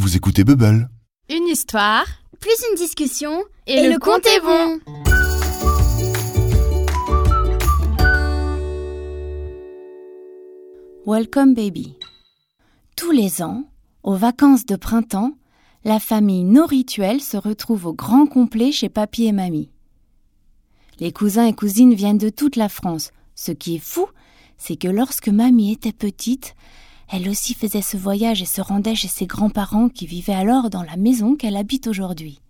Vous écoutez Bubble. Une histoire plus une discussion et, le, compte est bon. Welcome Baby. Tous les ans, aux vacances de printemps, la famille No Rituel se retrouve au grand complet chez papy et mamie. Les cousins et cousines viennent de toute la France. Ce qui est fou, c'est que lorsque mamie était petite, elle aussi faisait ce voyage et se rendait chez ses grands-parents qui vivaient alors dans la maison qu'elle habite aujourd'hui.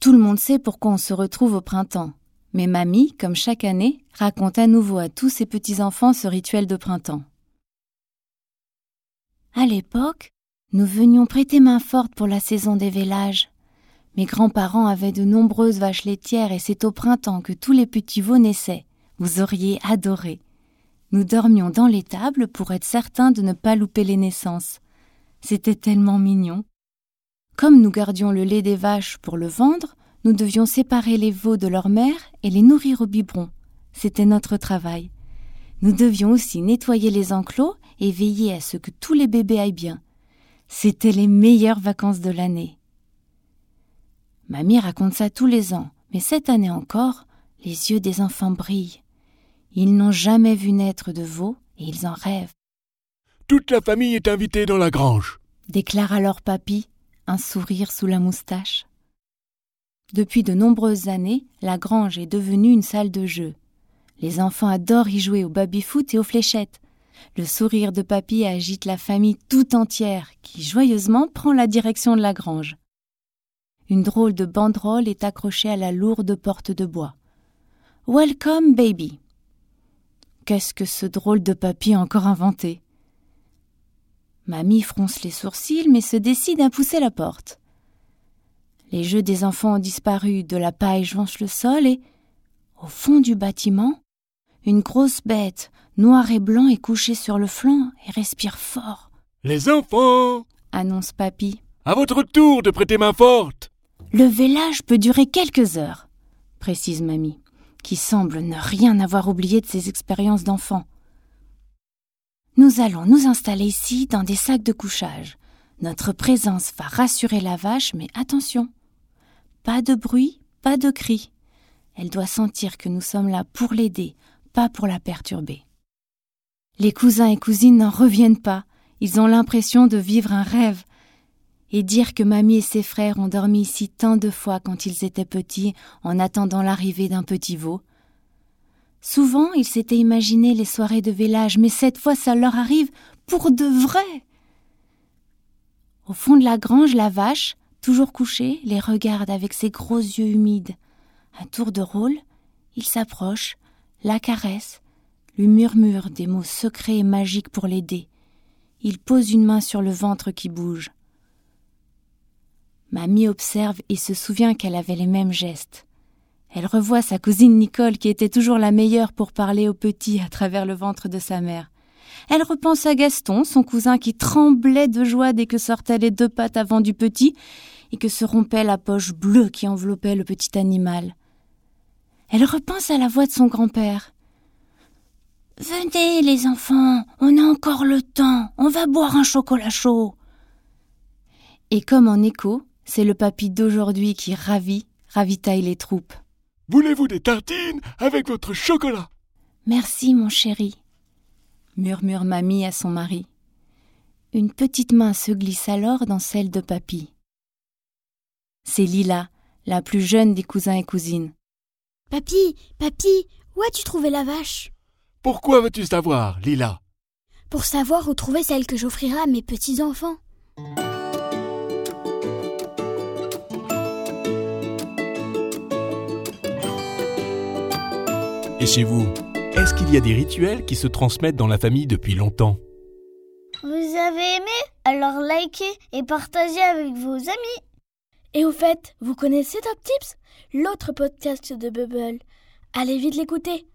Tout le monde sait pourquoi on se retrouve au printemps, mais mamie, comme chaque année, raconte à nouveau à tous ses petits-enfants ce rituel de printemps. À l'époque, nous venions prêter main forte pour la saison des vélages. Mes grands-parents avaient de nombreuses vaches laitières et c'est au printemps que tous les petits veaux naissaient. Vous auriez adoré. Nous dormions dans l'étable pour être certains de ne pas louper les naissances. C'était tellement mignon. Comme nous gardions le lait des vaches pour le vendre, nous devions séparer les veaux de leur mère et les nourrir au biberon. C'était notre travail. Nous devions aussi nettoyer les enclos et veiller à ce que tous les bébés aillent bien. C'étaient les meilleures vacances de l'année. Mamie raconte ça tous les ans, mais cette année encore, les yeux des enfants brillent. Ils n'ont jamais vu naître de veaux et ils en rêvent. Toute la famille est invitée dans la grange, déclare alors papy, un sourire sous la moustache. Depuis de nombreuses années, la grange est devenue une salle de jeu. Les enfants adorent y jouer au baby-foot et aux fléchettes. Le sourire de papy agite la famille tout entière, qui joyeusement prend la direction de la grange. Une drôle de banderole est accrochée à la lourde porte de bois. Welcome, baby. Qu'est-ce que ce drôle de papy a encore inventé? Mamie fronce les sourcils mais se décide à pousser la porte. Les jeux des enfants ont disparu, de la paille jonche le sol et, au fond du bâtiment, une grosse bête, noire et blanc, est couchée sur le flanc et respire fort. Les enfants annonce papy. À votre tour de prêter main forte Le vélage peut durer quelques heures, précise mamie qui semble ne rien avoir oublié de ses expériences d'enfant. Nous allons nous installer ici dans des sacs de couchage. Notre présence va rassurer la vache, mais attention. Pas de bruit, pas de cris. Elle doit sentir que nous sommes là pour l'aider, pas pour la perturber. Les cousins et cousines n'en reviennent pas. Ils ont l'impression de vivre un rêve. Et dire que mamie et ses frères ont dormi ici tant de fois quand ils étaient petits en attendant l'arrivée d'un petit veau. Souvent, ils s'étaient imaginé les soirées de village, mais cette fois ça leur arrive pour de vrai. Au fond de la grange, la vache, toujours couchée, les regarde avec ses gros yeux humides. À tour de rôle, il s'approche, la caresse, lui murmure des mots secrets et magiques pour l'aider. Il pose une main sur le ventre qui bouge. Mamie observe et se souvient qu'elle avait les mêmes gestes. Elle revoit sa cousine Nicole qui était toujours la meilleure pour parler au petit à travers le ventre de sa mère. Elle repense à Gaston, son cousin qui tremblait de joie dès que sortaient les deux pattes avant du petit et que se rompait la poche bleue qui enveloppait le petit animal. Elle repense à la voix de son grand-père. Venez, les enfants, on a encore le temps, on va boire un chocolat chaud. Et comme en écho, c'est le papy d'aujourd'hui qui ravit, ravitaille les troupes. Voulez-vous des tartines avec votre chocolat? Merci, mon chéri, murmure mamie à son mari. Une petite main se glisse alors dans celle de papy. C'est Lila, la plus jeune des cousins et cousines. Papy, papy, où as-tu trouvé la vache? Pourquoi veux-tu savoir, Lila? Pour savoir où trouver celle que j'offrirai à mes petits-enfants. Chez vous, est-ce qu'il y a des rituels qui se transmettent dans la famille depuis longtemps? Vous avez aimé? Alors likez et partagez avec vos amis. Et au fait, vous connaissez Top Tips? L'autre podcast de Bubble. Allez vite l'écouter.